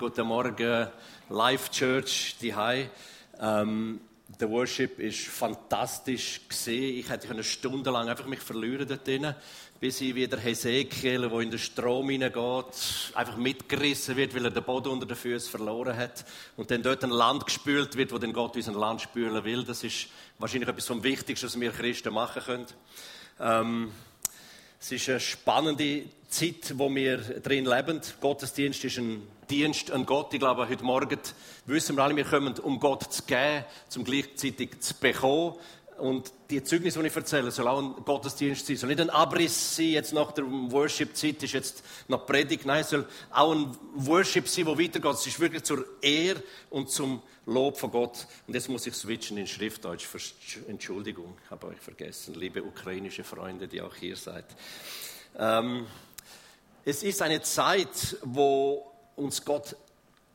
Guten Morgen, Live Church, die ähm, Der Worship ist fantastisch gesehen. Ich hätte eine Stunde lang einfach mich verlieren dort drin, bis ich wieder Hesekiel, wo in den Strom hineingeht, einfach mitgerissen wird, weil er den Boden unter den Füßen verloren hat und dann dort ein Land gespült wird, wo dann Gott unser Land spülen will. Das ist wahrscheinlich etwas vom Wichtigsten, was wir Christen machen können. Ähm, es ist eine spannende Zeit, wo wir drin leben. Gottesdienst ist ein Dienst an Gott. Ich glaube, heute Morgen wissen wir alle, wir kommen, um Gott zu geben, zum gleichzeitig zu bekommen. Und die Zeugnis, die ich erzähle, soll auch ein Gottesdienst sein. Soll nicht ein Abriss sein, jetzt nach der Worship-Zeit ist jetzt noch Predigt. Nein, soll auch ein Worship sein, wo weitergeht. Es ist wirklich zur Ehre und zum Lob von Gott. Und jetzt muss ich switchen in Schriftdeutsch. Entschuldigung, habe euch vergessen, liebe ukrainische Freunde, die auch hier seid. Ähm, es ist eine Zeit, wo uns Gott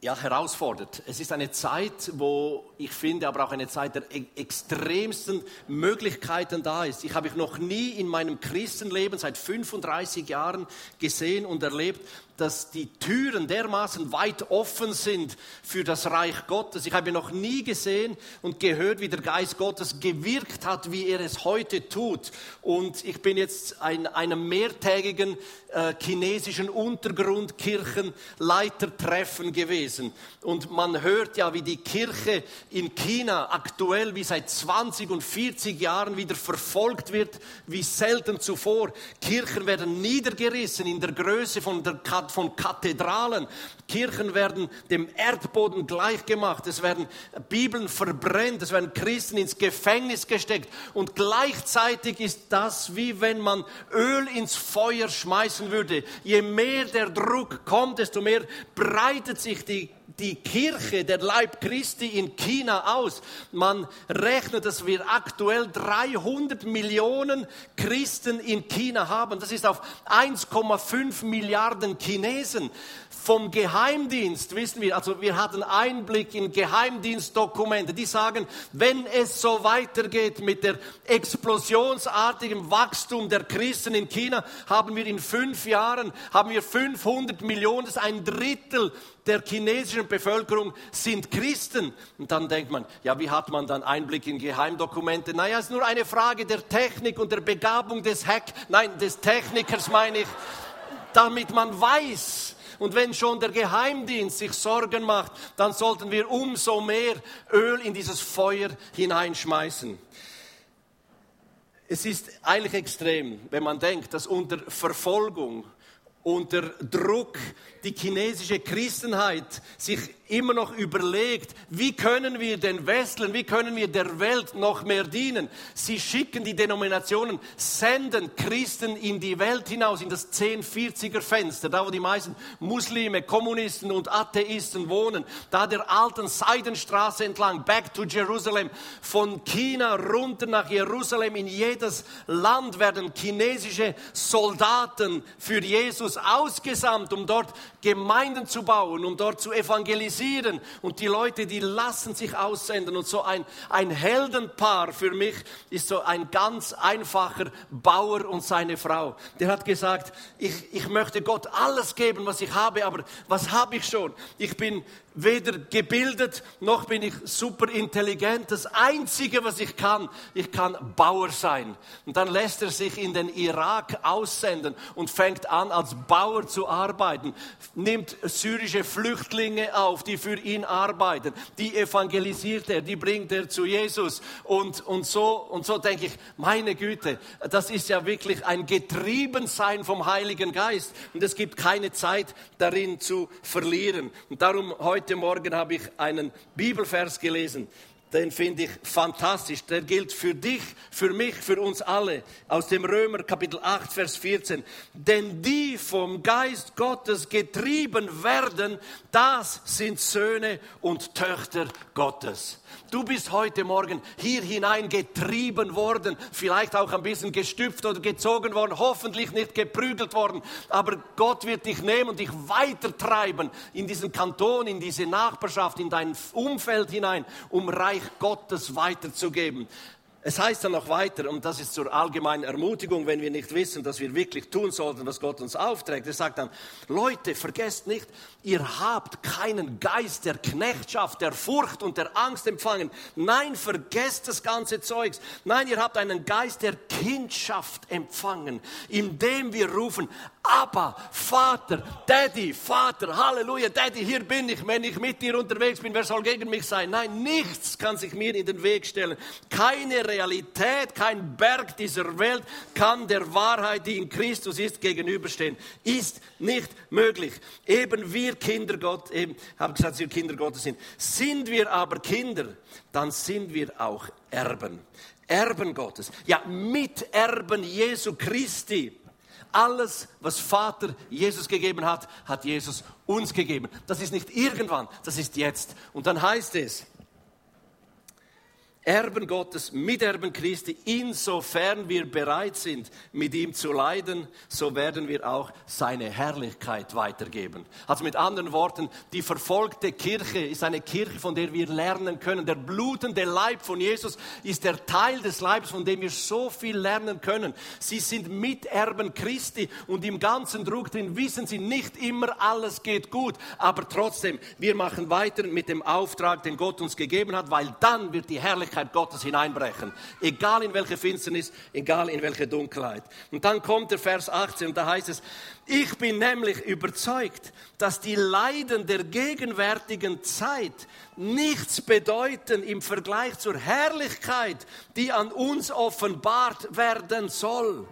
ja, herausfordert. Es ist eine Zeit, wo ich finde, aber auch eine Zeit der e-, extremsten Möglichkeiten da ist. Ich habe ich noch nie in meinem Christenleben seit 35 Jahren gesehen und erlebt, dass die Türen dermaßen weit offen sind für das Reich Gottes. Ich habe noch nie gesehen und gehört, wie der Geist Gottes gewirkt hat, wie er es heute tut. Und ich bin jetzt in einem mehrtägigen äh, chinesischen Untergrundkirchenleitertreffen gewesen. Und man hört ja, wie die Kirche in China aktuell wie seit 20 und 40 Jahren wieder verfolgt wird, wie selten zuvor. Kirchen werden niedergerissen in der Größe von der von Kathedralen. Kirchen werden dem Erdboden gleichgemacht. Es werden Bibeln verbrennt. Es werden Christen ins Gefängnis gesteckt. Und gleichzeitig ist das wie wenn man Öl ins Feuer schmeißen würde. Je mehr der Druck kommt, desto mehr breitet sich die die Kirche, der Leib Christi in China aus. Man rechnet, dass wir aktuell 300 Millionen Christen in China haben. Das ist auf 1,5 Milliarden Chinesen. Vom Geheimdienst wissen wir, also wir hatten Einblick in Geheimdienstdokumente, die sagen, wenn es so weitergeht mit der explosionsartigen Wachstum der Christen in China, haben wir in fünf Jahren, haben wir 500 Millionen, das ist ein Drittel der chinesischen Bevölkerung sind Christen. Und dann denkt man, ja, wie hat man dann Einblick in Geheimdokumente? Naja, es ist nur eine Frage der Technik und der Begabung des Hack, nein, des Technikers meine ich, damit man weiß, und wenn schon der Geheimdienst sich Sorgen macht, dann sollten wir umso mehr Öl in dieses Feuer hineinschmeißen. Es ist eigentlich extrem, wenn man denkt, dass unter Verfolgung, unter Druck die chinesische Christenheit sich immer noch überlegt, wie können wir den Westlern, wie können wir der Welt noch mehr dienen. Sie schicken die Denominationen, senden Christen in die Welt hinaus, in das 1040er Fenster, da wo die meisten Muslime, Kommunisten und Atheisten wohnen, da der alten Seidenstraße entlang, back to Jerusalem, von China runter nach Jerusalem, in jedes Land werden chinesische Soldaten für Jesus ausgesandt, um dort Gemeinden zu bauen, um dort zu evangelisieren. Und die Leute, die lassen sich aussenden. Und so ein, ein Heldenpaar für mich ist so ein ganz einfacher Bauer und seine Frau. Der hat gesagt, ich, ich möchte Gott alles geben, was ich habe, aber was habe ich schon? Ich bin weder gebildet noch bin ich super intelligent. Das Einzige, was ich kann, ich kann Bauer sein. Und dann lässt er sich in den Irak aussenden und fängt an, als Bauer zu arbeiten, nimmt syrische Flüchtlinge auf, die für ihn arbeiten, die evangelisiert er, die bringt er zu Jesus. Und, und, so, und so denke ich, meine Güte, das ist ja wirklich ein Getriebensein vom Heiligen Geist. Und es gibt keine Zeit darin zu verlieren. Und darum heute Heute Morgen habe ich einen Bibelvers gelesen, den finde ich fantastisch. Der gilt für dich, für mich, für uns alle. Aus dem Römer Kapitel 8, Vers 14. Denn die vom Geist Gottes getrieben werden, das sind Söhne und Töchter Gottes. Du bist heute Morgen hier hinein getrieben worden, vielleicht auch ein bisschen gestüpft oder gezogen worden, hoffentlich nicht geprügelt worden, aber Gott wird dich nehmen und dich weitertreiben in diesen Kanton, in diese Nachbarschaft, in dein Umfeld hinein, um Reich Gottes weiterzugeben. Es heißt dann noch weiter, und das ist zur allgemeinen Ermutigung, wenn wir nicht wissen, dass wir wirklich tun sollten, was Gott uns aufträgt. Er sagt dann, Leute, vergesst nicht, ihr habt keinen Geist der Knechtschaft, der Furcht und der Angst empfangen. Nein, vergesst das ganze Zeugs. Nein, ihr habt einen Geist der Kindschaft empfangen, indem wir rufen, aber Vater, Daddy, Vater, Halleluja, Daddy, hier bin ich. Wenn ich mit dir unterwegs bin, wer soll gegen mich sein? Nein, nichts kann sich mir in den Weg stellen. Keine Realität, kein Berg dieser Welt kann der Wahrheit, die in Christus ist, gegenüberstehen. Ist nicht möglich. Eben wir Kinder Gott, eben, habe gesagt, dass wir Kinder Gottes sind. Sind wir aber Kinder, dann sind wir auch Erben. Erben Gottes. Ja, Miterben Jesu Christi. Alles, was Vater Jesus gegeben hat, hat Jesus uns gegeben. Das ist nicht irgendwann, das ist jetzt. Und dann heißt es, Erben Gottes, Miterben Christi, insofern wir bereit sind, mit ihm zu leiden, so werden wir auch seine Herrlichkeit weitergeben. Also mit anderen Worten, die verfolgte Kirche ist eine Kirche, von der wir lernen können. Der blutende Leib von Jesus ist der Teil des Leibes, von dem wir so viel lernen können. Sie sind Miterben Christi und im ganzen Druck drin wissen sie nicht immer, alles geht gut. Aber trotzdem, wir machen weiter mit dem Auftrag, den Gott uns gegeben hat, weil dann wird die Herrlichkeit Herrlichkeit Gottes hineinbrechen. Egal in welche Finsternis, egal in welche Dunkelheit. Und dann kommt der Vers 18 und da heißt es, ich bin nämlich überzeugt, dass die Leiden der gegenwärtigen Zeit nichts bedeuten im Vergleich zur Herrlichkeit, die an uns offenbart werden soll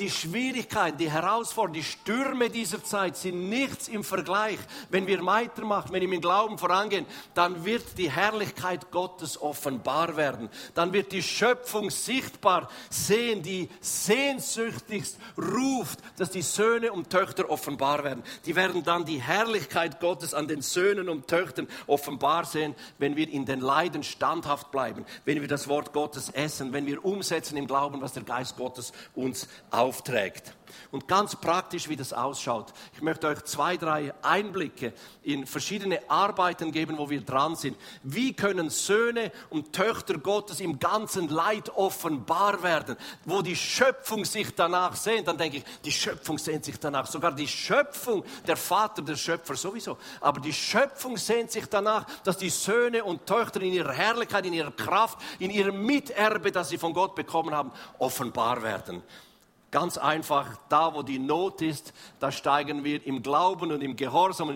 die Schwierigkeiten, die Herausforderungen, die Stürme dieser Zeit sind nichts im Vergleich. Wenn wir weitermachen, wenn wir im Glauben vorangehen, dann wird die Herrlichkeit Gottes offenbar werden. Dann wird die Schöpfung sichtbar sehen, die sehnsüchtigst ruft, dass die Söhne und Töchter offenbar werden. Die werden dann die Herrlichkeit Gottes an den Söhnen und Töchtern offenbar sehen, wenn wir in den Leiden standhaft bleiben, wenn wir das Wort Gottes essen, wenn wir umsetzen im Glauben, was der Geist Gottes uns auf aufträgt. Und ganz praktisch, wie das ausschaut. Ich möchte euch zwei, drei Einblicke in verschiedene Arbeiten geben, wo wir dran sind. Wie können Söhne und Töchter Gottes im ganzen Leid offenbar werden, wo die Schöpfung sich danach sehnt? Dann denke ich, die Schöpfung sehnt sich danach. Sogar die Schöpfung, der Vater, der Schöpfer sowieso. Aber die Schöpfung sehnt sich danach, dass die Söhne und Töchter in ihrer Herrlichkeit, in ihrer Kraft, in ihrem Miterbe, das sie von Gott bekommen haben, offenbar werden. Ganz einfach, da wo die Not ist, da steigen wir im Glauben und im Gehorsam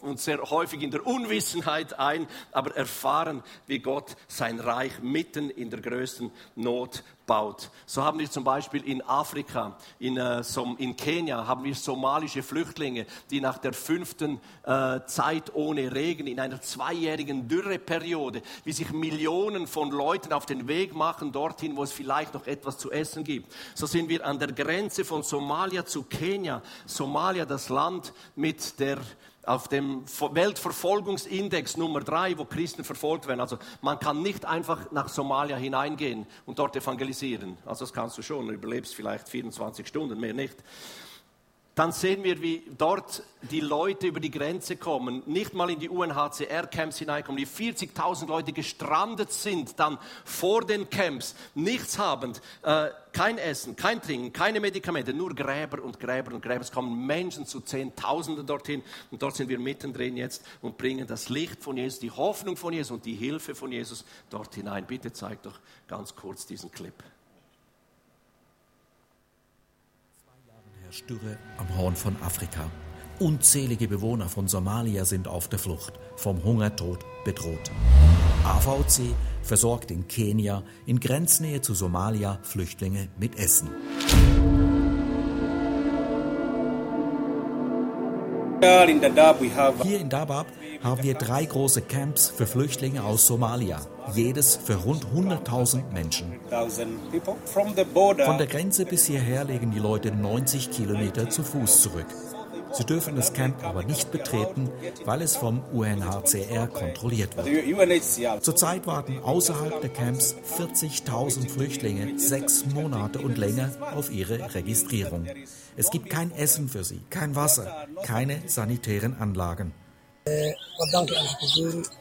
und sehr häufig in der Unwissenheit ein, aber erfahren, wie Gott sein Reich mitten in der größten Not baut. So haben wir zum Beispiel in Afrika, in, äh, in Kenia, haben wir somalische Flüchtlinge, die nach der fünften äh, Zeit ohne Regen, in einer zweijährigen Dürreperiode, wie sich Millionen von Leuten auf den Weg machen dorthin, wo es vielleicht noch etwas zu essen gibt. So sind wir an der Grenze von Somalia zu Kenia. Somalia, das Land mit der auf dem Weltverfolgungsindex Nummer drei, wo Christen verfolgt werden. Also man kann nicht einfach nach Somalia hineingehen und dort evangelisieren. Also das kannst du schon, du überlebst vielleicht 24 Stunden, mehr nicht dann sehen wir, wie dort die Leute über die Grenze kommen, nicht mal in die UNHCR-Camps hineinkommen, die 40.000 Leute gestrandet sind, dann vor den Camps, nichts habend, äh, kein Essen, kein Trinken, keine Medikamente, nur Gräber und Gräber und Gräber. Es kommen Menschen zu Zehntausenden dorthin und dort sind wir mittendrin jetzt und bringen das Licht von Jesus, die Hoffnung von Jesus und die Hilfe von Jesus dort hinein. Bitte zeig doch ganz kurz diesen Clip. Dürre am Horn von Afrika. Unzählige Bewohner von Somalia sind auf der Flucht, vom Hungertod bedroht. AVC versorgt in Kenia in Grenznähe zu Somalia Flüchtlinge mit Essen. Hier in Dabab haben wir drei große Camps für Flüchtlinge aus Somalia, jedes für rund 100.000 Menschen. Von der Grenze bis hierher legen die Leute 90 Kilometer zu Fuß zurück. Sie dürfen das Camp aber nicht betreten, weil es vom UNHCR kontrolliert wird. Zurzeit warten außerhalb der Camps 40.000 Flüchtlinge sechs Monate und länger auf ihre Registrierung. Es gibt kein Essen für sie, kein Wasser, keine sanitären Anlagen.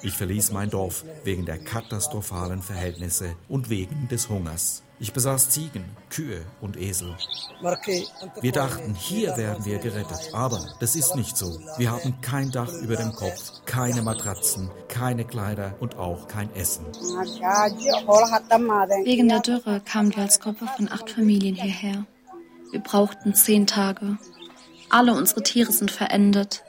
Ich verließ mein Dorf wegen der katastrophalen Verhältnisse und wegen des Hungers. Ich besaß Ziegen, Kühe und Esel. Wir dachten, hier werden wir gerettet. Aber das ist nicht so. Wir haben kein Dach über dem Kopf, keine Matratzen, keine Kleider und auch kein Essen. Wegen der Dürre kamen wir als Gruppe von acht Familien hierher. Wir brauchten zehn Tage. Alle unsere Tiere sind verendet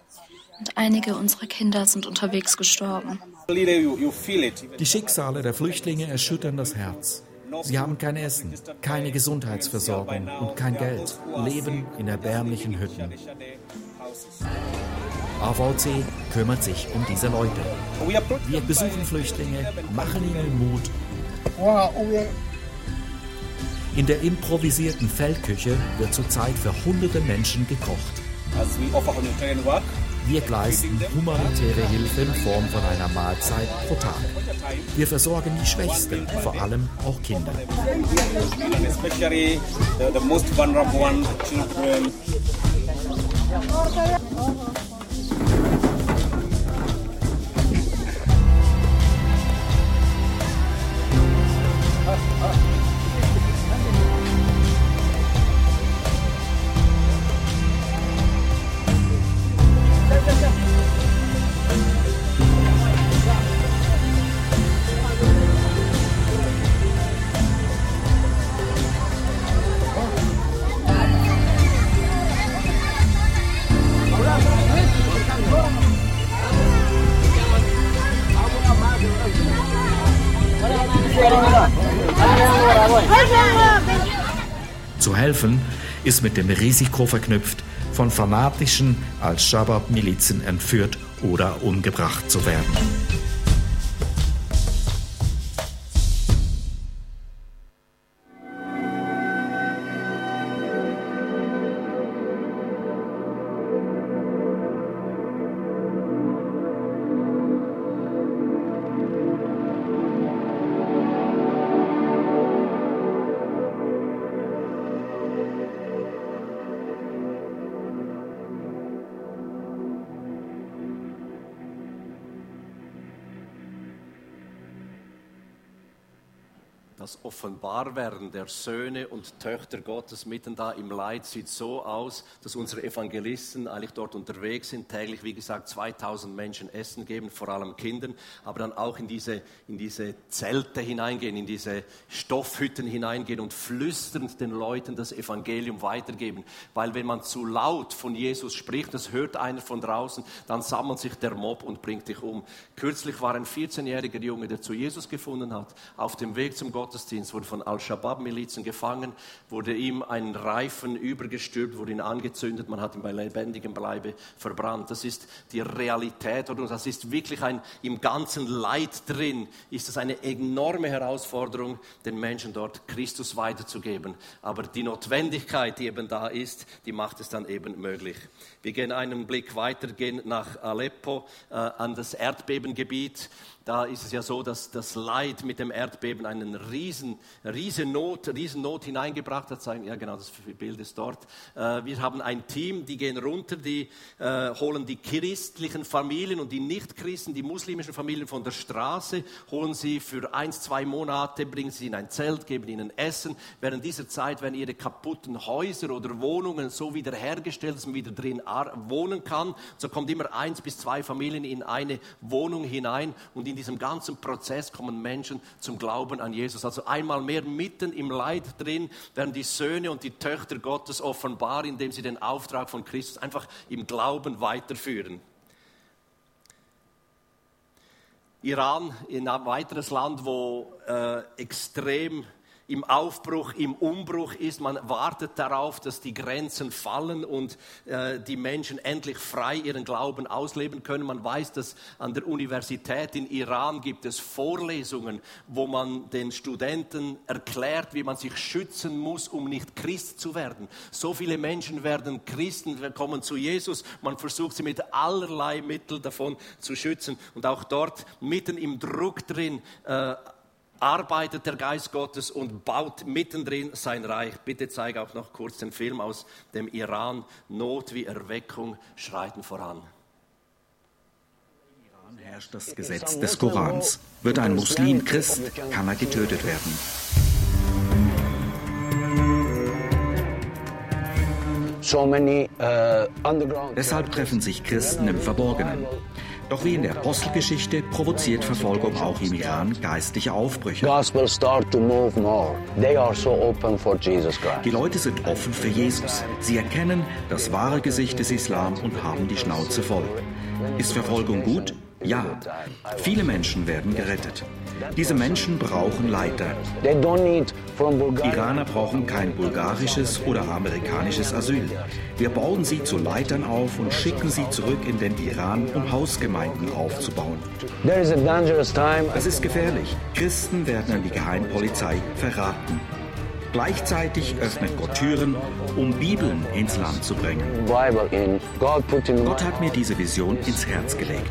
und einige unserer Kinder sind unterwegs gestorben. Die Schicksale der Flüchtlinge erschüttern das Herz. Sie haben kein Essen, keine Gesundheitsversorgung und kein Geld, leben in erbärmlichen Hütten. AVC kümmert sich um diese Leute. Wir besuchen Flüchtlinge, machen ihnen Mut. In der improvisierten Feldküche wird zurzeit für hunderte Menschen gekocht. Wir leisten humanitäre Hilfe in Form von einer Mahlzeit pro Tag. Wir versorgen die Schwächsten, vor allem auch Kinder. Helfen ist mit dem Risiko verknüpft, von fanatischen Al-Shabaab-Milizen entführt oder umgebracht zu werden. Das Offenbarwerden der Söhne und Töchter Gottes mitten da im Leid sieht so aus, dass unsere Evangelisten eigentlich dort unterwegs sind, täglich, wie gesagt, 2000 Menschen Essen geben, vor allem Kindern, aber dann auch in diese, in diese Zelte hineingehen, in diese Stoffhütten hineingehen und flüsternd den Leuten das Evangelium weitergeben. Weil wenn man zu laut von Jesus spricht, das hört einer von draußen, dann sammelt sich der Mob und bringt dich um. Kürzlich war ein 14-jähriger Junge, der zu Jesus gefunden hat, auf dem Weg zum Gott Gottesdienst, wurde von Al-Shabaab-Milizen gefangen, wurde ihm ein Reifen übergestülpt, wurde ihn angezündet, man hat ihn bei lebendigem Bleibe verbrannt. Das ist die Realität und das ist wirklich ein, im ganzen Leid drin, ist es eine enorme Herausforderung, den Menschen dort Christus weiterzugeben. Aber die Notwendigkeit, die eben da ist, die macht es dann eben möglich. Wir gehen einen Blick weiter, gehen nach Aleppo, äh, an das Erdbebengebiet. Da ist es ja so, dass das Leid mit dem Erdbeben einen riesen, riesen Not, riesen Not hineingebracht hat. Ja, genau, das Bild ist dort. Äh, wir haben ein Team, die gehen runter, die äh, holen die christlichen Familien und die Nichtchristen, die muslimischen Familien von der Straße, holen sie für ein, zwei Monate, bringen sie in ein Zelt, geben ihnen Essen. Während dieser Zeit werden ihre kaputten Häuser oder Wohnungen so wiederhergestellt, dass man wieder drin wohnen kann. So kommt immer eins bis zwei Familien in eine Wohnung hinein und in diesem ganzen Prozess kommen Menschen zum Glauben an Jesus. Also einmal mehr mitten im Leid drin werden die Söhne und die Töchter Gottes offenbar, indem sie den Auftrag von Christus einfach im Glauben weiterführen. Iran, ein weiteres Land, wo äh, extrem im Aufbruch, im Umbruch ist. Man wartet darauf, dass die Grenzen fallen und äh, die Menschen endlich frei ihren Glauben ausleben können. Man weiß, dass an der Universität in Iran gibt es Vorlesungen, wo man den Studenten erklärt, wie man sich schützen muss, um nicht Christ zu werden. So viele Menschen werden Christen, kommen zu Jesus. Man versucht sie mit allerlei Mitteln davon zu schützen. Und auch dort mitten im Druck drin äh, arbeitet der Geist Gottes und baut mittendrin sein Reich. Bitte zeige auch noch kurz den Film aus dem Iran. Not wie Erweckung schreiten voran. herrscht das Gesetz des Korans. Wird ein Muslim Christ, kann er getötet werden. Uh, Deshalb treffen sich Christen im Verborgenen. Doch wie in der Apostelgeschichte provoziert Verfolgung auch im Iran geistliche Aufbrüche. Die Leute sind offen für Jesus. Sie erkennen das wahre Gesicht des Islam und haben die Schnauze voll. Ist Verfolgung gut? Ja, viele Menschen werden gerettet. Diese Menschen brauchen Leiter. Iraner brauchen kein bulgarisches oder amerikanisches Asyl. Wir bauen sie zu Leitern auf und schicken sie zurück in den Iran, um Hausgemeinden aufzubauen. Es ist gefährlich. Christen werden an die Geheimpolizei verraten. Gleichzeitig öffnet Gott Türen, um Bibeln ins Land zu bringen. Gott hat mir diese Vision ins Herz gelegt.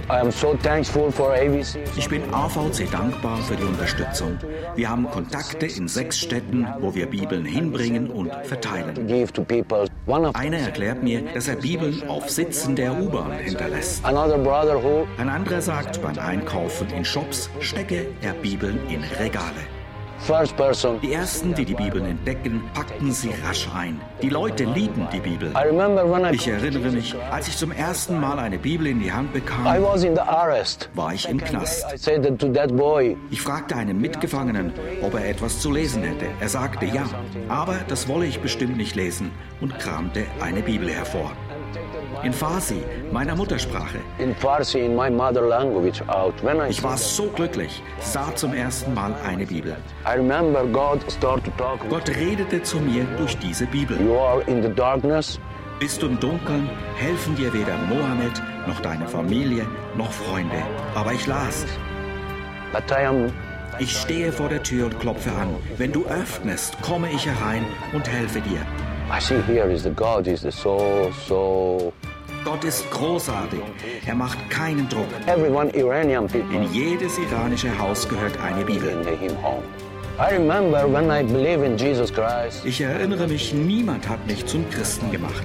Ich bin AVC dankbar für die Unterstützung. Wir haben Kontakte in sechs Städten, wo wir Bibeln hinbringen und verteilen. Einer erklärt mir, dass er Bibeln auf Sitzen der U-Bahn hinterlässt. Ein anderer sagt, beim Einkaufen in Shops stecke er Bibeln in Regale. Die ersten, die die Bibeln entdecken, packten sie rasch ein. Die Leute lieben die Bibel. Ich erinnere mich, als ich zum ersten Mal eine Bibel in die Hand bekam, war ich im Knast. Ich fragte einen Mitgefangenen, ob er etwas zu lesen hätte. Er sagte ja, aber das wolle ich bestimmt nicht lesen und kramte eine Bibel hervor in Farsi, meiner Muttersprache. Ich war so glücklich, sah zum ersten Mal eine Bibel. Gott redete zu mir durch diese Bibel. Bist du im Dunkeln, helfen dir weder Mohammed noch deine Familie noch Freunde. Aber ich las. Ich stehe vor der Tür und klopfe an. Wenn du öffnest, komme ich herein und helfe dir. I see here is the God is the so so Gott ist großartig. Er macht keinen Druck. In jedes iranische Haus gehört eine Bibel. Ich erinnere mich, niemand hat mich zum Christen gemacht.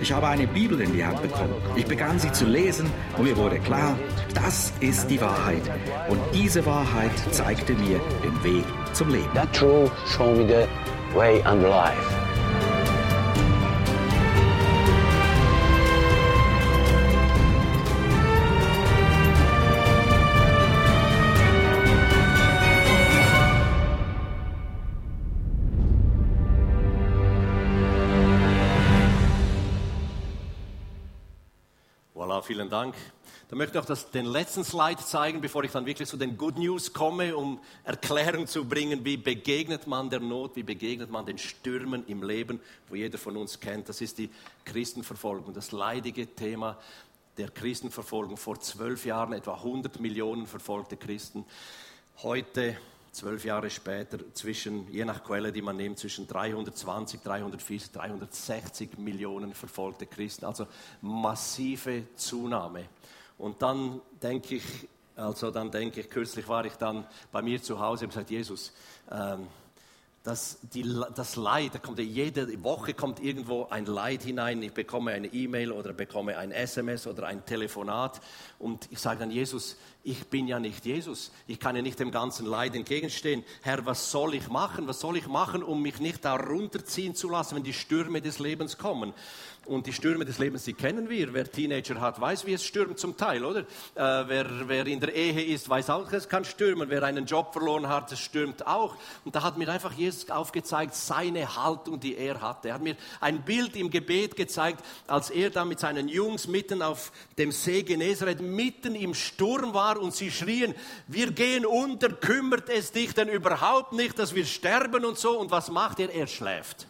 Ich habe eine Bibel in die Hand bekommen. Ich begann sie zu lesen und mir wurde klar, das ist die Wahrheit. Und diese Wahrheit zeigte mir den Weg zum Leben. That truth showed me the way and life. Vielen Dank. Dann möchte ich auch das, den letzten Slide zeigen, bevor ich dann wirklich zu den Good News komme, um Erklärung zu bringen, wie begegnet man der Not, wie begegnet man den Stürmen im Leben, wo jeder von uns kennt. Das ist die Christenverfolgung, das leidige Thema der Christenverfolgung. Vor zwölf Jahren etwa 100 Millionen verfolgte Christen. Heute zwölf Jahre später zwischen, je nach Quelle, die man nimmt, zwischen 320, 340, 360 Millionen verfolgte Christen. Also massive Zunahme. Und dann denke ich, also dann denke ich, kürzlich war ich dann bei mir zu Hause und gesagt, Jesus, ähm, das, die, das Leid, da kommt jede Woche kommt irgendwo ein Leid hinein. Ich bekomme eine E-Mail oder bekomme ein SMS oder ein Telefonat und ich sage dann, Jesus, ich bin ja nicht Jesus. Ich kann ja nicht dem ganzen Leid entgegenstehen. Herr, was soll ich machen? Was soll ich machen, um mich nicht da runterziehen zu lassen, wenn die Stürme des Lebens kommen? Und die Stürme des Lebens, die kennen wir. Wer Teenager hat, weiß, wie es stürmt zum Teil, oder? Äh, wer, wer in der Ehe ist, weiß auch, es kann stürmen. Wer einen Job verloren hat, es stürmt auch. Und da hat mir einfach Jesus aufgezeigt, seine Haltung, die er hatte. Er hat mir ein Bild im Gebet gezeigt, als er da mit seinen Jungs mitten auf dem See Genezareth, mitten im Sturm war und sie schrien, wir gehen unter, kümmert es dich denn überhaupt nicht, dass wir sterben und so. Und was macht er? Er schläft.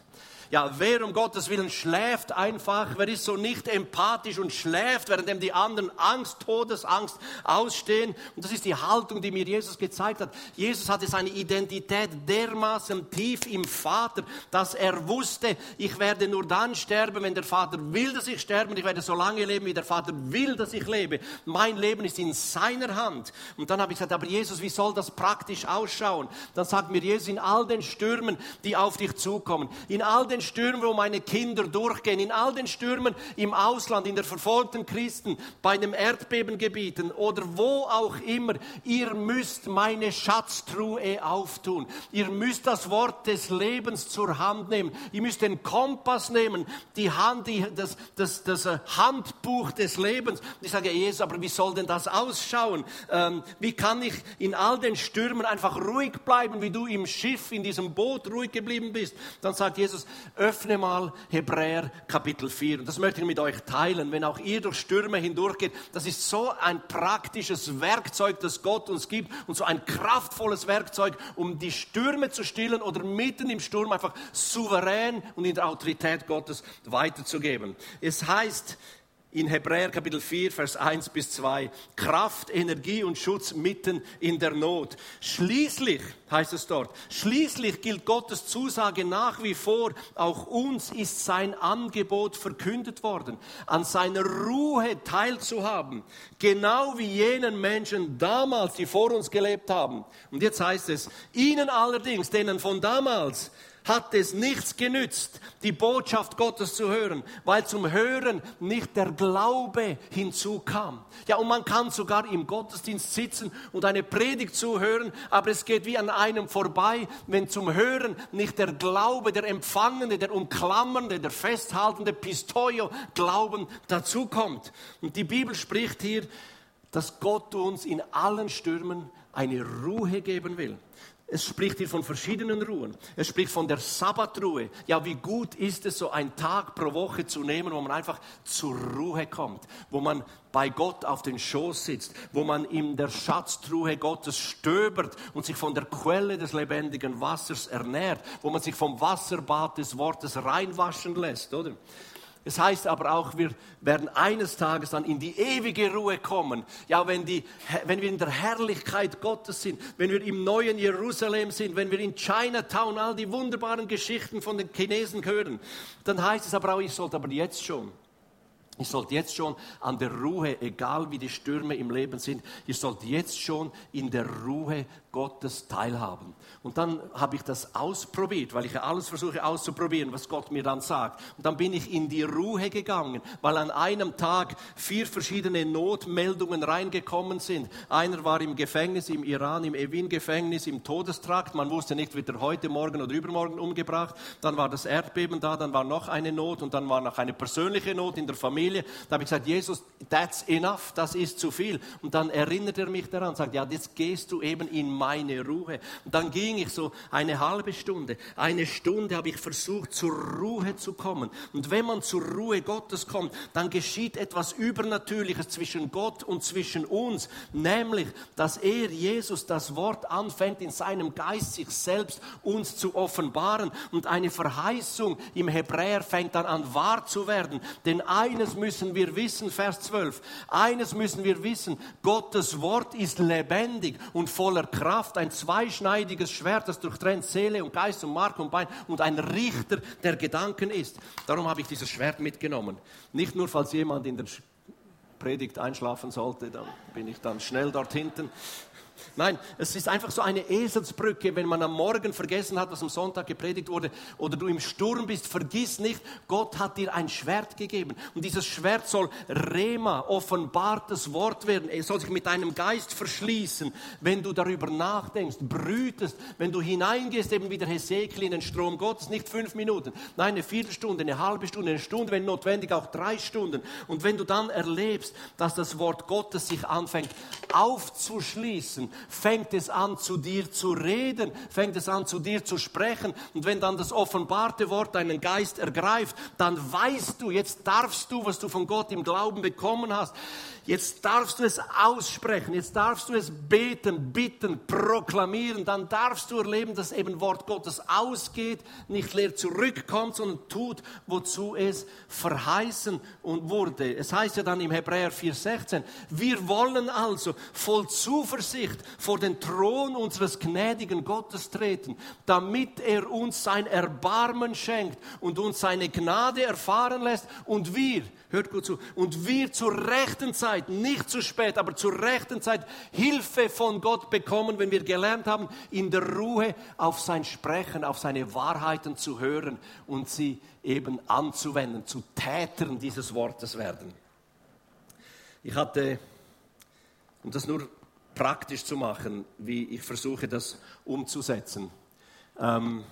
Ja, wer um Gottes Willen schläft einfach, wer ist so nicht empathisch und schläft, während die anderen Angst, Todesangst ausstehen. Und das ist die Haltung, die mir Jesus gezeigt hat. Jesus hatte seine Identität dermaßen tief im Vater, dass er wusste, ich werde nur dann sterben, wenn der Vater will, dass ich sterbe und ich werde so lange leben, wie der Vater will, dass ich lebe. Mein Leben ist in seiner Hand. Und dann habe ich gesagt, aber Jesus, wie soll das praktisch ausschauen? Dann sagt mir Jesus, in all den Stürmen, die auf dich zukommen, in all den den Stürmen, wo meine Kinder durchgehen, in all den Stürmen im Ausland, in der verfolgten Christen, bei den Erdbebengebieten oder wo auch immer, ihr müsst meine Schatztruhe auftun. Ihr müsst das Wort des Lebens zur Hand nehmen. Ihr müsst den Kompass nehmen, die Hand, die, das, das, das äh, Handbuch des Lebens. Und ich sage, Jesus, aber wie soll denn das ausschauen? Ähm, wie kann ich in all den Stürmen einfach ruhig bleiben, wie du im Schiff, in diesem Boot ruhig geblieben bist? Dann sagt Jesus, öffne mal Hebräer Kapitel 4. Und das möchte ich mit euch teilen. Wenn auch ihr durch Stürme hindurchgeht, das ist so ein praktisches Werkzeug, das Gott uns gibt und so ein kraftvolles Werkzeug, um die Stürme zu stillen oder mitten im Sturm einfach souverän und in der Autorität Gottes weiterzugeben. Es heißt in Hebräer Kapitel 4, Vers 1 bis 2, Kraft, Energie und Schutz mitten in der Not. Schließlich, heißt es dort, schließlich gilt Gottes Zusage nach wie vor, auch uns ist sein Angebot verkündet worden, an seiner Ruhe teilzuhaben, genau wie jenen Menschen damals, die vor uns gelebt haben. Und jetzt heißt es, ihnen allerdings, denen von damals, hat es nichts genützt, die Botschaft Gottes zu hören, weil zum Hören nicht der Glaube hinzukam. Ja, und man kann sogar im Gottesdienst sitzen und eine Predigt zuhören, aber es geht wie an einem vorbei, wenn zum Hören nicht der Glaube, der empfangende, der umklammernde, der festhaltende Pistoio Glauben dazukommt. Und die Bibel spricht hier, dass Gott uns in allen Stürmen eine Ruhe geben will. Es spricht hier von verschiedenen Ruhen. Es spricht von der Sabbatruhe. Ja, wie gut ist es, so einen Tag pro Woche zu nehmen, wo man einfach zur Ruhe kommt, wo man bei Gott auf den Schoß sitzt, wo man in der Schatztruhe Gottes stöbert und sich von der Quelle des lebendigen Wassers ernährt, wo man sich vom Wasserbad des Wortes reinwaschen lässt, oder? Es heißt aber auch, wir werden eines Tages dann in die ewige Ruhe kommen. Ja, wenn, die, wenn wir in der Herrlichkeit Gottes sind, wenn wir im neuen Jerusalem sind, wenn wir in Chinatown all die wunderbaren Geschichten von den Chinesen hören, dann heißt es aber auch, ich sollte aber jetzt schon Ihr sollt jetzt schon an der Ruhe, egal wie die Stürme im Leben sind, ihr sollt jetzt schon in der Ruhe Gottes teilhaben. Und dann habe ich das ausprobiert, weil ich ja alles versuche auszuprobieren, was Gott mir dann sagt. Und dann bin ich in die Ruhe gegangen, weil an einem Tag vier verschiedene Notmeldungen reingekommen sind. Einer war im Gefängnis, im Iran, im Evin-Gefängnis, im Todestrakt. Man wusste nicht, wird er heute, morgen oder übermorgen umgebracht. Dann war das Erdbeben da, dann war noch eine Not und dann war noch eine persönliche Not in der Familie. Da habe ich gesagt, Jesus, that's enough, das ist zu viel. Und dann erinnert er mich daran, sagt, ja, jetzt gehst du eben in meine Ruhe. Und dann ging ich so eine halbe Stunde, eine Stunde habe ich versucht, zur Ruhe zu kommen. Und wenn man zur Ruhe Gottes kommt, dann geschieht etwas Übernatürliches zwischen Gott und zwischen uns, nämlich, dass er, Jesus, das Wort anfängt, in seinem Geist sich selbst uns zu offenbaren. Und eine Verheißung im Hebräer fängt dann an wahr zu werden. Denn eines müssen wir wissen, Vers 12, eines müssen wir wissen, Gottes Wort ist lebendig und voller Kraft ein zweischneidiges Schwert, das durchtrennt Seele und Geist und Mark und Bein und ein Richter der Gedanken ist. Darum habe ich dieses Schwert mitgenommen. Nicht nur, falls jemand in der Predigt einschlafen sollte, dann bin ich dann schnell dort hinten. Nein, es ist einfach so eine Eselsbrücke, wenn man am Morgen vergessen hat, was am Sonntag gepredigt wurde, oder du im Sturm bist, vergiss nicht, Gott hat dir ein Schwert gegeben. Und dieses Schwert soll Rema, offenbartes Wort werden. Es soll sich mit deinem Geist verschließen, wenn du darüber nachdenkst, brütest, wenn du hineingehst, eben wie der Hesekiel in den Strom Gottes, nicht fünf Minuten, nein, eine Viertelstunde, eine halbe Stunde, eine Stunde, wenn notwendig auch drei Stunden. Und wenn du dann erlebst, dass das Wort Gottes sich anfängt aufzuschließen, fängt es an, zu dir zu reden, fängt es an, zu dir zu sprechen. Und wenn dann das offenbarte Wort deinen Geist ergreift, dann weißt du, jetzt darfst du, was du von Gott im Glauben bekommen hast, Jetzt darfst du es aussprechen, jetzt darfst du es beten, bitten, proklamieren, dann darfst du erleben, dass eben Wort Gottes ausgeht, nicht leer zurückkommt, sondern tut, wozu es verheißen und wurde. Es heißt ja dann im Hebräer 4,16, wir wollen also voll Zuversicht nicht vor den Thron unseres gnädigen Gottes treten, damit er uns sein Erbarmen schenkt und uns seine Gnade erfahren lässt und wir, hört gut zu, und wir zur rechten Zeit, nicht zu spät, aber zur rechten Zeit Hilfe von Gott bekommen, wenn wir gelernt haben, in der Ruhe auf sein Sprechen, auf seine Wahrheiten zu hören und sie eben anzuwenden, zu Tätern dieses Wortes werden. Ich hatte, um das nur praktisch zu machen, wie ich versuche, das umzusetzen. Ähm,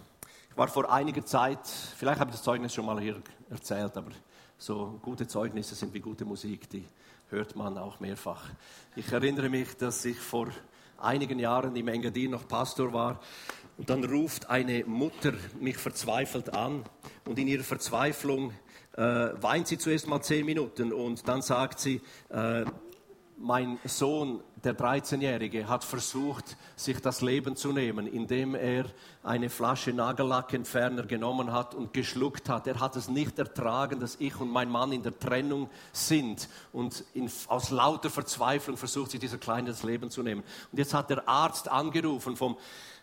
ich war vor einiger Zeit, vielleicht habe ich das Zeugnis schon mal hier erzählt, aber so gute Zeugnisse sind wie gute Musik, die hört man auch mehrfach. Ich erinnere mich, dass ich vor einigen Jahren im Engadin noch Pastor war und dann ruft eine Mutter mich verzweifelt an und in ihrer Verzweiflung äh, weint sie zuerst mal zehn Minuten und dann sagt sie, äh, mein Sohn, der 13-Jährige, hat versucht, sich das Leben zu nehmen, indem er eine Flasche Nagellackentferner genommen hat und geschluckt hat. Er hat es nicht ertragen, dass ich und mein Mann in der Trennung sind und in, aus lauter Verzweiflung versucht, sich dieser Kleine das Leben zu nehmen. Und jetzt hat der Arzt angerufen vom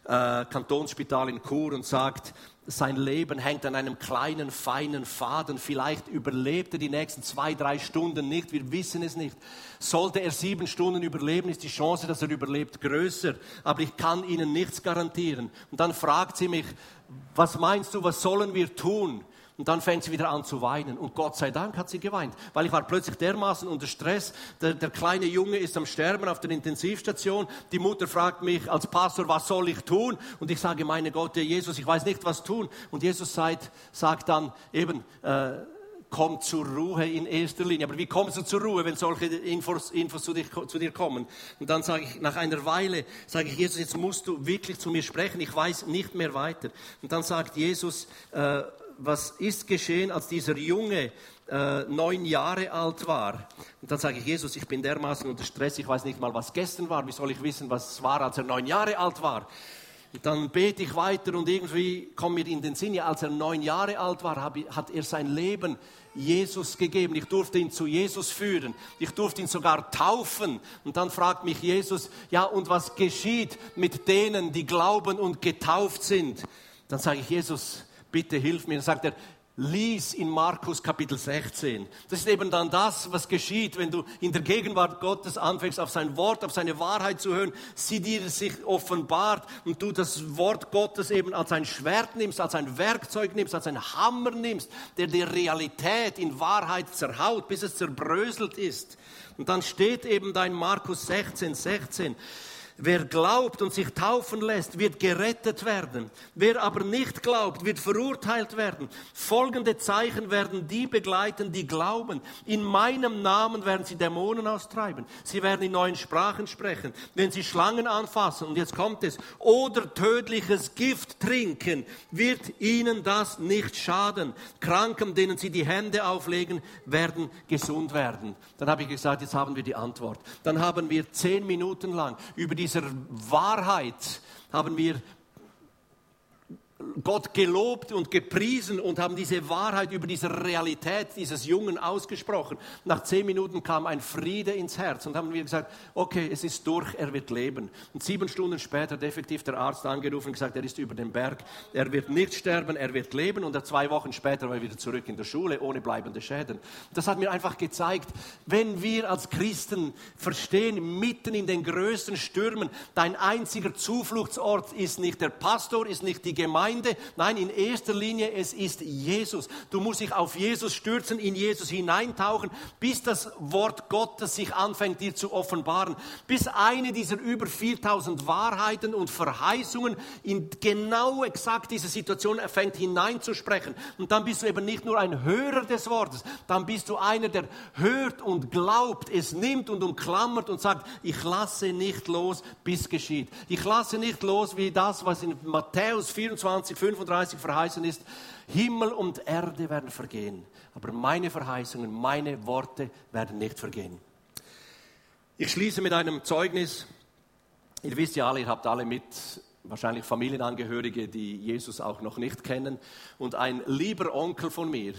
äh, Kantonsspital in Chur und sagt, sein Leben hängt an einem kleinen, feinen Faden. Vielleicht überlebt er die nächsten zwei, drei Stunden nicht. Wir wissen es nicht. Sollte er sieben Stunden überleben, ist die Chance, dass er überlebt, größer. Aber ich kann Ihnen nichts garantieren. Und dann fragt sie mich, was meinst du, was sollen wir tun? Und dann fängt sie wieder an zu weinen. Und Gott sei Dank hat sie geweint, weil ich war plötzlich dermaßen unter Stress. Der, der, kleine Junge ist am Sterben auf der Intensivstation. Die Mutter fragt mich als Pastor, was soll ich tun? Und ich sage, meine Gott, Jesus, ich weiß nicht, was tun. Und Jesus sagt, sagt dann eben, äh, komm zur Ruhe in erster Linie. Aber wie kommst du zur Ruhe, wenn solche Infos, Infos zu, dich, zu, dir kommen? Und dann sage ich, nach einer Weile, sage ich, Jesus, jetzt musst du wirklich zu mir sprechen. Ich weiß nicht mehr weiter. Und dann sagt Jesus, äh, was ist geschehen, als dieser Junge äh, neun Jahre alt war. Und dann sage ich, Jesus, ich bin dermaßen unter Stress, ich weiß nicht mal, was gestern war, wie soll ich wissen, was es war, als er neun Jahre alt war? Und dann bete ich weiter und irgendwie kommt mir in den Sinn, ja, als er neun Jahre alt war, hat er sein Leben Jesus gegeben. Ich durfte ihn zu Jesus führen. Ich durfte ihn sogar taufen. Und dann fragt mich Jesus, ja, und was geschieht mit denen, die glauben und getauft sind? Dann sage ich, Jesus, bitte hilf mir. Sagt er, lies in Markus Kapitel 16. Das ist eben dann das, was geschieht, wenn du in der Gegenwart Gottes anfängst, auf sein Wort, auf seine Wahrheit zu hören, sie dir sich offenbart und du das Wort Gottes eben als ein Schwert nimmst, als ein Werkzeug nimmst, als ein Hammer nimmst, der die Realität in Wahrheit zerhaut, bis es zerbröselt ist. Und dann steht eben da in Markus 16, 16, Wer glaubt und sich taufen lässt, wird gerettet werden. Wer aber nicht glaubt, wird verurteilt werden. Folgende Zeichen werden die begleiten, die glauben. In meinem Namen werden sie Dämonen austreiben. Sie werden in neuen Sprachen sprechen. Wenn sie Schlangen anfassen, und jetzt kommt es, oder tödliches Gift trinken, wird ihnen das nicht schaden. Kranken, denen sie die Hände auflegen, werden gesund werden. Dann habe ich gesagt, jetzt haben wir die Antwort. Dann haben wir zehn Minuten lang über die dieser Wahrheit haben wir Gott gelobt und gepriesen und haben diese Wahrheit über diese Realität dieses Jungen ausgesprochen. Nach zehn Minuten kam ein Friede ins Herz und haben wir gesagt, okay, es ist durch, er wird leben. Und sieben Stunden später hat effektiv der Arzt angerufen und gesagt, er ist über den Berg, er wird nicht sterben, er wird leben. Und zwei Wochen später war er wieder zurück in der Schule, ohne bleibende Schäden. Das hat mir einfach gezeigt, wenn wir als Christen verstehen, mitten in den größten Stürmen, dein einziger Zufluchtsort ist nicht der Pastor, ist nicht die Gemeinde, Gemeinde. Nein, in erster Linie, es ist Jesus. Du musst dich auf Jesus stürzen, in Jesus hineintauchen, bis das Wort Gottes sich anfängt, dir zu offenbaren. Bis eine dieser über 4000 Wahrheiten und Verheißungen in genau exakt diese Situation fängt hineinzusprechen. Und dann bist du eben nicht nur ein Hörer des Wortes, dann bist du einer, der hört und glaubt, es nimmt und umklammert und sagt, ich lasse nicht los, bis geschieht. Ich lasse nicht los, wie das, was in Matthäus 24 2035 verheißen ist, Himmel und Erde werden vergehen, aber meine Verheißungen, meine Worte werden nicht vergehen. Ich schließe mit einem Zeugnis. Ihr wisst ja alle, ihr habt alle mit wahrscheinlich Familienangehörige, die Jesus auch noch nicht kennen. Und ein lieber Onkel von mir,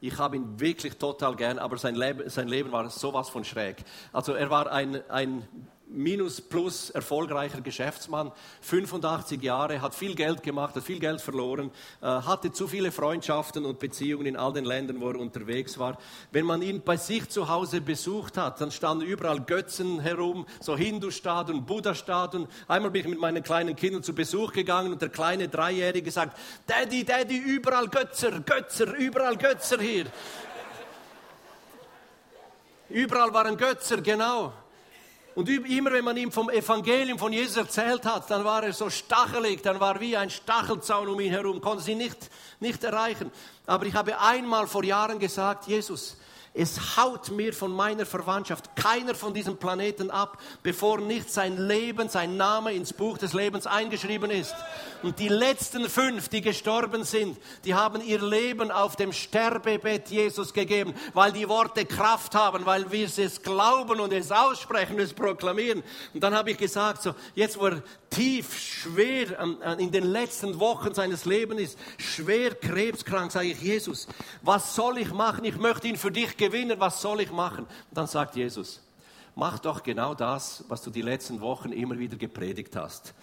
ich habe ihn wirklich total gern, aber sein Leben, sein Leben war sowas von schräg. Also er war ein, ein minus plus erfolgreicher Geschäftsmann, 85 Jahre, hat viel Geld gemacht, hat viel Geld verloren, äh, hatte zu viele Freundschaften und Beziehungen in all den Ländern, wo er unterwegs war. Wenn man ihn bei sich zu Hause besucht hat, dann standen überall Götzen herum, so Hindu-Statuen, Buddha-Statuen. Einmal bin ich mit meinen kleinen Kindern zu Besuch gegangen und der kleine Dreijährige sagt, Daddy, Daddy, überall Götzer, Götzer, überall Götzer hier. Überall waren Götzer, genau. Und immer wenn man ihm vom Evangelium von Jesus erzählt hat, dann war er so stachelig, dann war wie ein Stachelzaun um ihn herum, konnte sie nicht, nicht erreichen. Aber ich habe einmal vor Jahren gesagt, Jesus, es haut mir von meiner Verwandtschaft keiner von diesem Planeten ab, bevor nicht sein Leben, sein Name ins Buch des Lebens eingeschrieben ist. Und die letzten fünf, die gestorben sind, die haben ihr Leben auf dem Sterbebett Jesus gegeben, weil die Worte Kraft haben, weil wir es glauben und es aussprechen, es proklamieren. Und dann habe ich gesagt, so, jetzt wo er tief, schwer in den letzten Wochen seines Lebens ist, schwer krebskrank, sage ich, Jesus, was soll ich machen? Ich möchte ihn für dich gewinnen, was soll ich machen? Dann sagt Jesus, mach doch genau das, was du die letzten Wochen immer wieder gepredigt hast.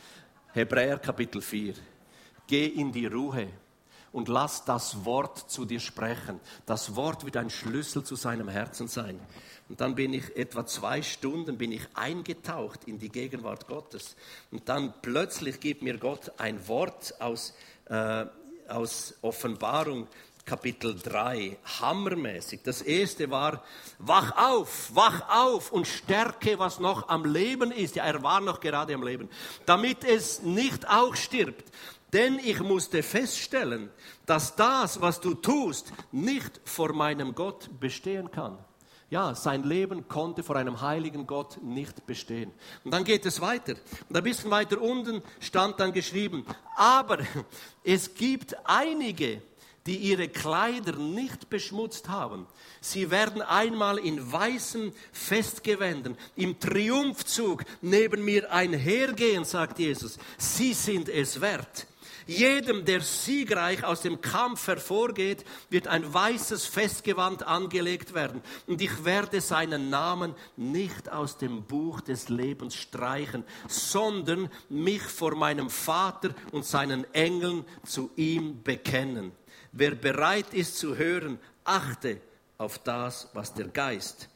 Hebräer Kapitel 4. Geh in die Ruhe und lass das Wort zu dir sprechen. Das Wort wird ein Schlüssel zu seinem Herzen sein. Und dann bin ich etwa zwei Stunden bin ich eingetaucht in die Gegenwart Gottes. Und dann plötzlich gibt mir Gott ein Wort aus, äh, aus Offenbarung Kapitel 3, hammermäßig. Das erste war, wach auf, wach auf und stärke, was noch am Leben ist. Ja, er war noch gerade am Leben. Damit es nicht auch stirbt. Denn ich musste feststellen, dass das, was du tust, nicht vor meinem Gott bestehen kann. Ja, sein Leben konnte vor einem heiligen Gott nicht bestehen. Und dann geht es weiter. Und ein bisschen weiter unten stand dann geschrieben, aber es gibt einige, die ihre Kleider nicht beschmutzt haben. Sie werden einmal in weißen Festgewändern im Triumphzug neben mir einhergehen, sagt Jesus. Sie sind es wert. Jedem, der siegreich aus dem Kampf hervorgeht, wird ein weißes Festgewand angelegt werden. Und ich werde seinen Namen nicht aus dem Buch des Lebens streichen, sondern mich vor meinem Vater und seinen Engeln zu ihm bekennen. Wer bereit ist zu hören, achte auf das, was der Geist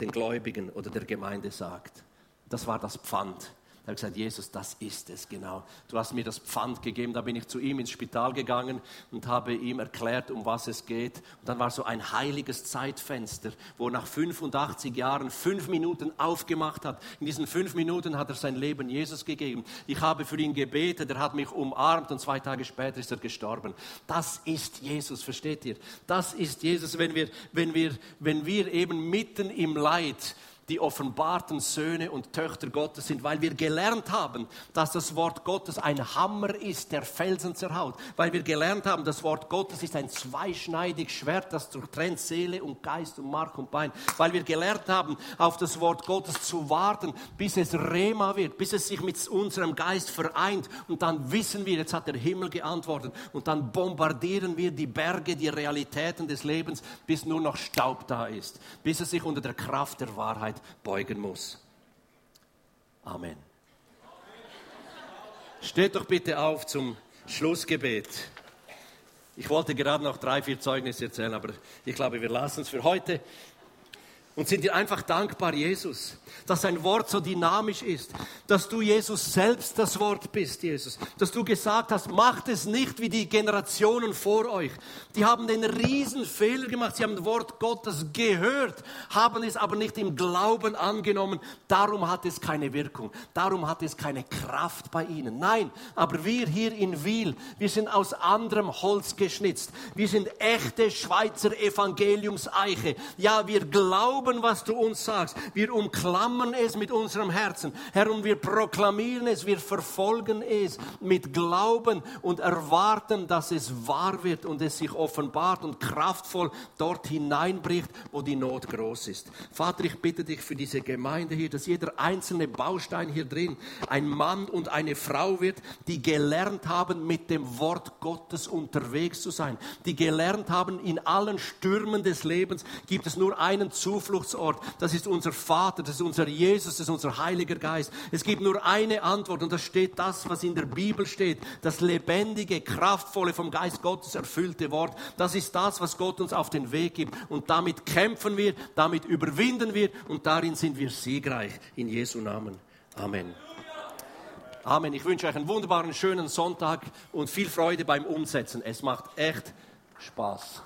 den Gläubigen oder der Gemeinde sagt. Das war das Pfand er hat gesagt, Jesus, das ist es genau. Du hast mir das Pfand gegeben. Da bin ich zu ihm ins Spital gegangen und habe ihm erklärt, um was es geht. Und dann war so ein heiliges Zeitfenster, wo nach 85 Jahren fünf Minuten aufgemacht hat. In diesen fünf Minuten hat er sein Leben Jesus gegeben. Ich habe für ihn gebetet, er hat mich umarmt und zwei Tage später ist er gestorben. Das ist Jesus, versteht ihr? Das ist Jesus, wenn wir, wenn wir, wenn wir eben mitten im Leid die offenbarten Söhne und Töchter Gottes sind, weil wir gelernt haben, dass das Wort Gottes ein Hammer ist, der Felsen zerhaut, weil wir gelernt haben, das Wort Gottes ist ein zweischneidiges Schwert, das durchtrennt Seele und Geist und Mark und Bein, weil wir gelernt haben, auf das Wort Gottes zu warten, bis es Rema wird, bis es sich mit unserem Geist vereint. Und dann wissen wir, jetzt hat der Himmel geantwortet. Und dann bombardieren wir die Berge, die Realitäten des Lebens, bis nur noch Staub da ist, bis es sich unter der Kraft der Wahrheit beugen muss. Amen. Steht doch bitte auf zum Schlussgebet. Ich wollte gerade noch drei, vier Zeugnisse erzählen, aber ich glaube, wir lassen es für heute und sind dir einfach dankbar, Jesus, dass dein Wort so dynamisch ist, dass du Jesus selbst das Wort bist, Jesus, dass du gesagt hast, macht es nicht wie die Generationen vor euch. Die haben den riesen Fehler gemacht, sie haben das Wort Gottes gehört, haben es aber nicht im Glauben angenommen, darum hat es keine Wirkung, darum hat es keine Kraft bei ihnen. Nein, aber wir hier in Wiel, wir sind aus anderem Holz geschnitzt, wir sind echte Schweizer Evangeliumseiche. Ja, wir glauben, glauben, was du uns sagst. Wir umklammern es mit unserem Herzen. Herr, und wir proklamieren es, wir verfolgen es mit Glauben und erwarten, dass es wahr wird und es sich offenbart und kraftvoll dort hineinbricht, wo die Not groß ist. Vater, ich bitte dich für diese Gemeinde hier, dass jeder einzelne Baustein hier drin ein Mann und eine Frau wird, die gelernt haben, mit dem Wort Gottes unterwegs zu sein, die gelernt haben, in allen Stürmen des Lebens gibt es nur einen Zuflucht Zufluchtsort. Das ist unser Vater, das ist unser Jesus, das ist unser Heiliger Geist. Es gibt nur eine Antwort und das steht das, was in der Bibel steht. Das lebendige, kraftvolle, vom Geist Gottes erfüllte Wort. Das ist das, was Gott uns auf den Weg gibt. Und damit kämpfen wir, damit überwinden wir und darin sind wir siegreich. In Jesu Namen. Amen. Amen. Ich wünsche euch einen wunderbaren, schönen Sonntag und viel Freude beim Umsetzen. Es macht echt Spaß.